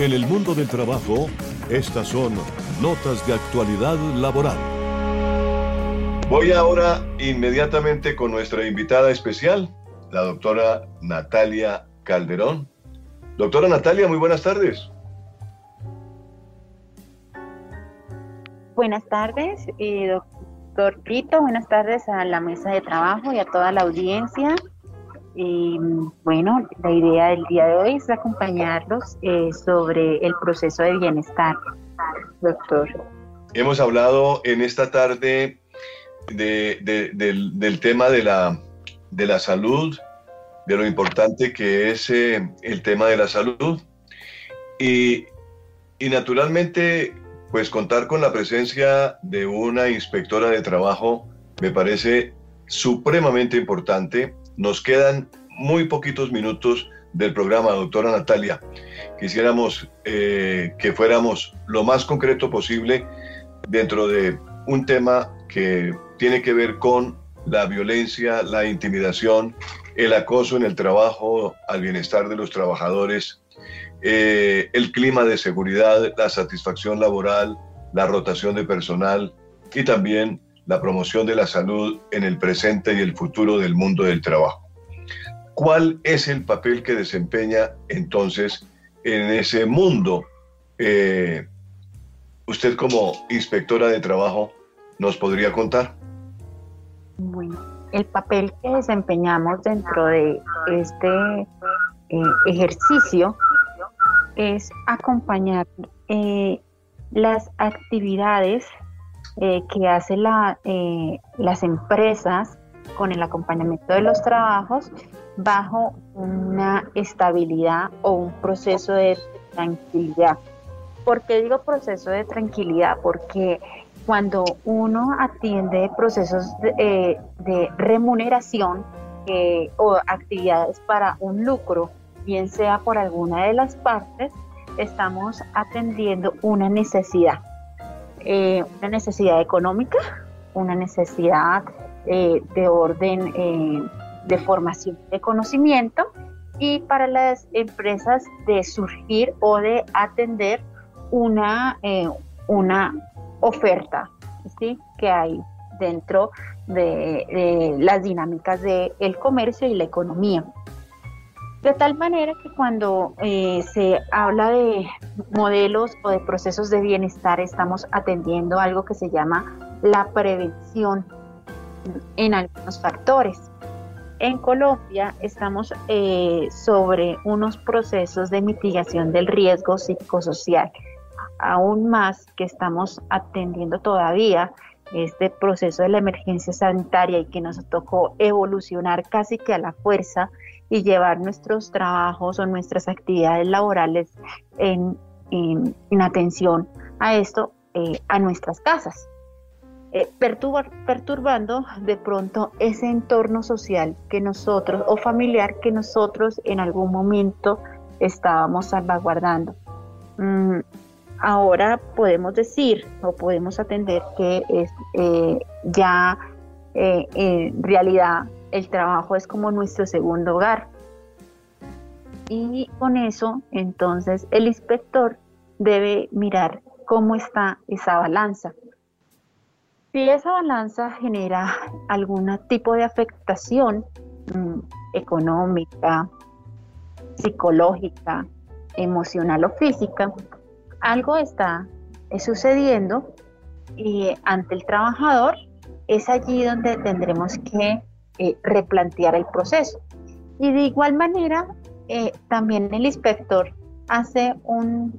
En el mundo del trabajo, estas son notas de actualidad laboral. Voy ahora inmediatamente con nuestra invitada especial, la doctora Natalia Calderón. Doctora Natalia, muy buenas tardes. Buenas tardes, eh, doctor Pito. Buenas tardes a la mesa de trabajo y a toda la audiencia. Y bueno, la idea del día de hoy es acompañarlos eh, sobre el proceso de bienestar, doctor. Hemos hablado en esta tarde del, tema de la, de la salud, de lo importante que es eh, el tema de la salud. Y, y naturalmente, pues contar con la presencia de una inspectora de trabajo me parece supremamente importante nos quedan muy poquitos minutos del programa, doctora Natalia. Quisiéramos eh, que fuéramos lo más concreto posible dentro de un tema que tiene que ver con la violencia, la intimidación, el acoso en el trabajo, al bienestar de los trabajadores, eh, el clima de seguridad, la satisfacción laboral, la rotación de personal y también la promoción de la salud en el presente y el futuro del mundo del trabajo. ¿Cuál es el papel que desempeña entonces en ese mundo? Eh, usted como inspectora de trabajo nos podría contar. Bueno, el papel que desempeñamos dentro de este eh, ejercicio es acompañar eh, las actividades eh, que hacen eh, las empresas con el acompañamiento de los trabajos bajo una estabilidad o un proceso de tranquilidad. ¿Por qué digo proceso de tranquilidad? Porque cuando uno atiende procesos de, eh, remuneración o actividades para un lucro, bien sea por alguna de las partes, estamos atendiendo una necesidad. Eh, una necesidad económica, una necesidad eh, de orden eh, de formación de conocimiento y para las empresas de surgir o de atender una, una oferta ¿sí? que hay dentro de, de las dinámicas del comercio y la economía. De tal manera que cuando eh, se habla de modelos o de procesos de bienestar, estamos atendiendo algo que se llama la prevención en algunos factores. En Colombia estamos eh, sobre unos procesos de mitigación del riesgo psicosocial, aún más que estamos atendiendo todavía este proceso de la emergencia sanitaria y que nos tocó evolucionar casi que a la fuerza y llevar nuestros trabajos o nuestras actividades laborales en, atención a esto, eh, a nuestras casas. Eh, perturbando de pronto ese entorno social que nosotros o familiar que nosotros en algún momento estábamos salvaguardando. Mm, ahora podemos decir o podemos atender que es, eh, ya en realidad el trabajo es como nuestro segundo hogar. Y con eso, entonces, el inspector debe mirar cómo está esa balanza. Si esa balanza genera algún tipo de afectación mm, económica, psicológica, emocional o física, algo está sucediendo y ante el trabajador es allí donde tendremos que eh, replantear el proceso. Y de igual manera, eh, también el inspector hace un,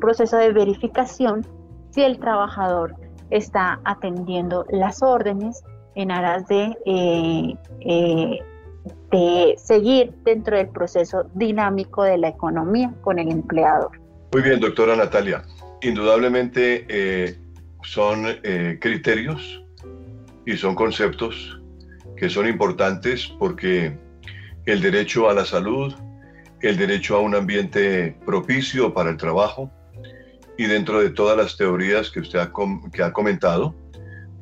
proceso de verificación si el trabajador está atendiendo las órdenes en aras de, eh, de seguir dentro del proceso dinámico de la economía con el empleador. Muy bien, doctora Natalia. Indudablemente son criterios y son conceptos que son importantes porque el derecho a la salud, el derecho a un ambiente propicio para el trabajo y dentro de todas las teorías que usted ha, que ha comentado,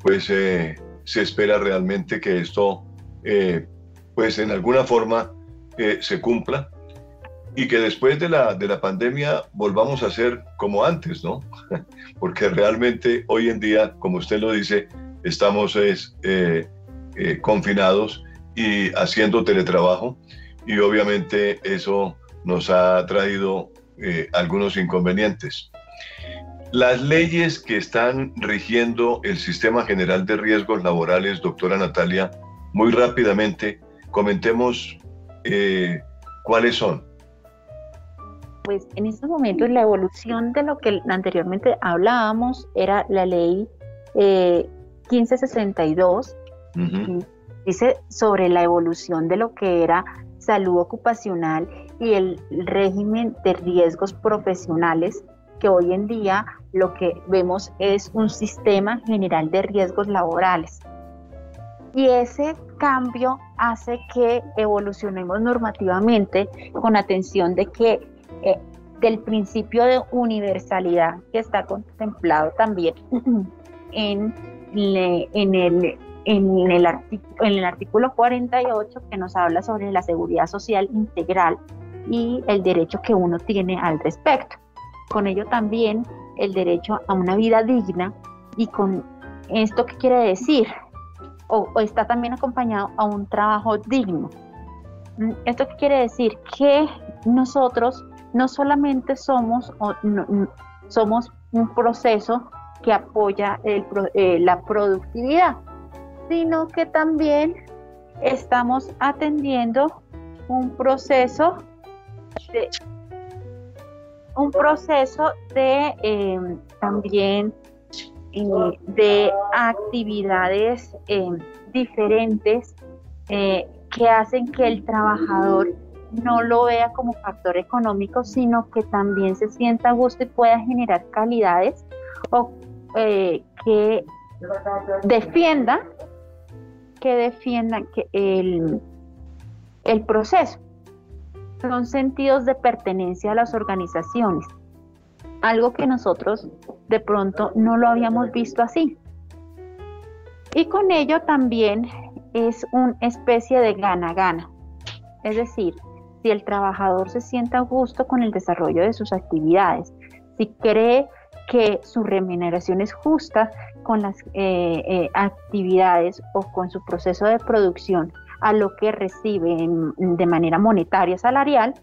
pues eh, se espera realmente que esto, eh, pues en alguna forma eh, se cumpla. y que después de la, de la pandemia volvamos a ser como antes, ¿no? Porque realmente hoy en día, como usted lo dice, estamos es, eh, eh, confinados y haciendo teletrabajo y obviamente eso nos ha traído eh, algunos inconvenientes. Las leyes que están rigiendo el Sistema General de Riesgos Laborales, doctora Natalia, muy rápidamente, comentemos cuáles son pues en estos momentos la evolución de lo que anteriormente hablábamos era la ley 1562, eh, dice sobre la evolución de lo que era salud ocupacional y el régimen de riesgos profesionales, que hoy en día lo que vemos es un sistema general de riesgos laborales. Y ese cambio hace que evolucionemos normativamente con atención de que eh, del principio de universalidad que está contemplado también en, en, el, en, el en el artículo 48 que nos habla sobre la seguridad social integral y el derecho que uno tiene al respecto. Con ello también el derecho a una vida digna y con esto qué quiere decir o, o está también acompañado a un trabajo digno. Mm, ¿Esto qué quiere decir? Que nosotros no solamente somos, somos un proceso que apoya eh, la productividad, sino que también estamos atendiendo un proceso de, un proceso de em, también eh, de actividades em, diferentes eh, que hacen que el trabajador no lo vea como factor económico, sino que también se sienta a gusto y pueda generar calidades o eh, que defienda que defiendan que el, el proceso. Son sentidos de pertenencia a las organizaciones, algo que nosotros de pronto no lo habíamos visto así. Y con ello también es una especie de gana-gana. Es decir, si el trabajador se sienta a gusto con el desarrollo de sus actividades, si cree que su remuneración es justa con las eh, eh, actividades o con su proceso de producción a lo que recibe de manera monetaria salarial,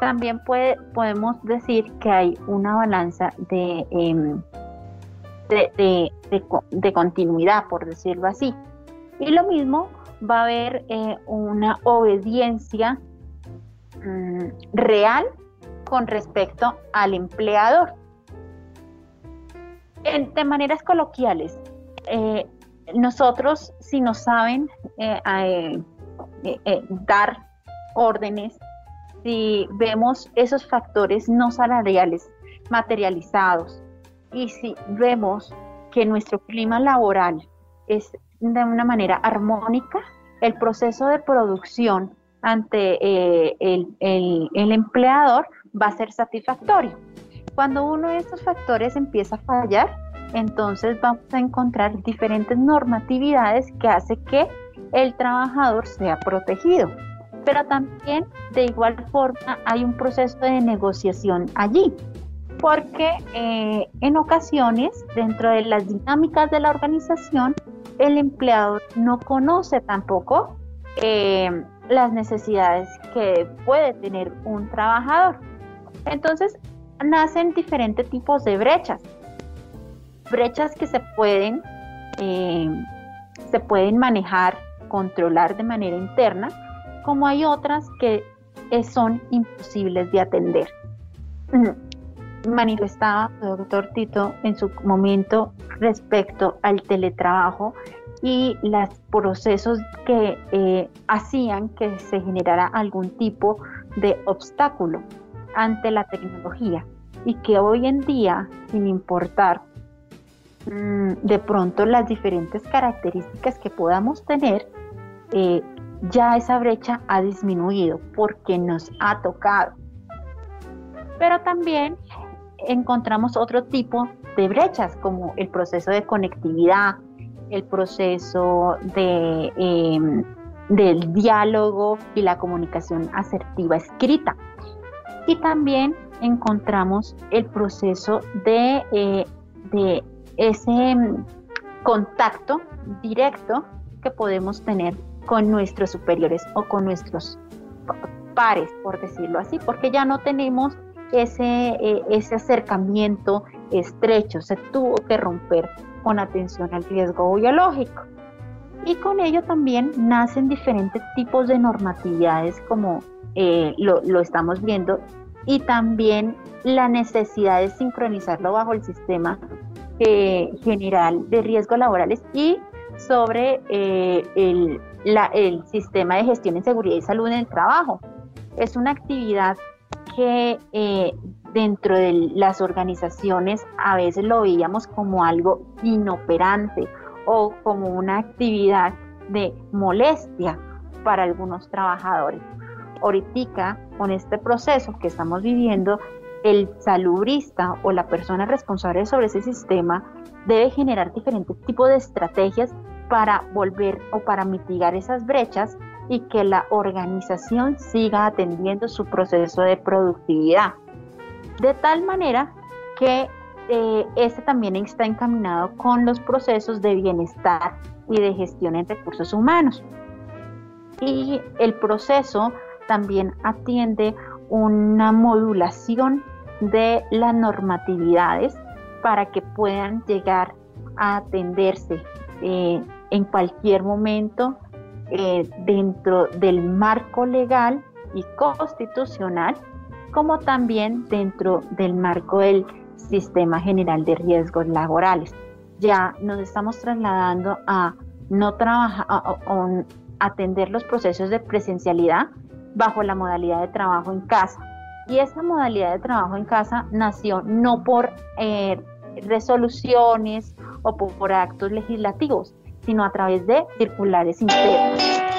también puede, podemos decir que hay una balanza de, em, de, continuidad, por decirlo así. Y lo mismo va a haber eh, una obediencia Mm, real con respecto al empleador. De maneras coloquiales, eh, nosotros si nos saben eh, eh, dar órdenes, si vemos esos factores no salariales materializados y si vemos que nuestro clima laboral es de una manera armónica, el proceso de producción ante eh, el, empleador va a ser satisfactorio. Cuando uno de estos factores empieza a fallar, entonces vamos a encontrar diferentes normatividades que hace que el trabajador sea protegido. Pero también de igual forma hay un proceso de negociación allí, porque eh, en ocasiones dentro de las dinámicas de la organización el empleador no conoce tampoco eh, las necesidades que puede tener un trabajador. Entonces, nacen diferentes tipos de brechas. Brechas que se pueden, eh, se pueden manejar, controlar de manera interna, como hay otras que son imposibles de atender. Manifestaba el doctor Tito en su momento respecto al teletrabajo y los procesos que eh, hacían que se generara algún tipo de obstáculo ante la tecnología y que hoy en día, sin importar mm, de pronto las diferentes características que podamos tener, eh, ya esa brecha ha disminuido porque nos ha tocado. Pero también encontramos otro tipo de brechas como el proceso de conectividad, el proceso de, em, del diálogo y la comunicación asertiva escrita. Y también encontramos el proceso de, eh, de ese mm, contacto directo que podemos tener con nuestros superiores o con nuestros pares, por decirlo así, porque ya no tenemos ese, eh, ese acercamiento estrecho, se tuvo que romper con atención al riesgo biológico. Y con ello también nacen diferentes tipos de normatividades como eh, lo, estamos viendo y también la necesidad de sincronizarlo bajo el sistema eh, general de riesgos laborales y sobre eh, el, el, sistema de gestión en seguridad y salud en el trabajo. Es una actividad que eh, dentro de las organizaciones a veces lo veíamos como algo inoperante o como una actividad de molestia para algunos trabajadores. Ahorita, con este proceso que estamos viviendo, el salubrista o la persona responsable sobre ese sistema debe generar diferentes tipos de estrategias para volver o para mitigar esas brechas y que la organización siga atendiendo su proceso de productividad. De tal manera que eh, este también está encaminado con los procesos de bienestar y de gestión en recursos humanos. Y el proceso también atiende una modulación de las normatividades para que puedan llegar a atenderse eh, en cualquier momento eh, dentro del marco legal y constitucional, como también dentro del marco del Sistema General de Riesgos Laborales. Ya nos estamos trasladando a no trabajar, atender los procesos de presencialidad bajo la modalidad de trabajo en casa. Y esa modalidad de trabajo en casa nació no por eh, resoluciones o por, actos legislativos, sino a través de circulares internos.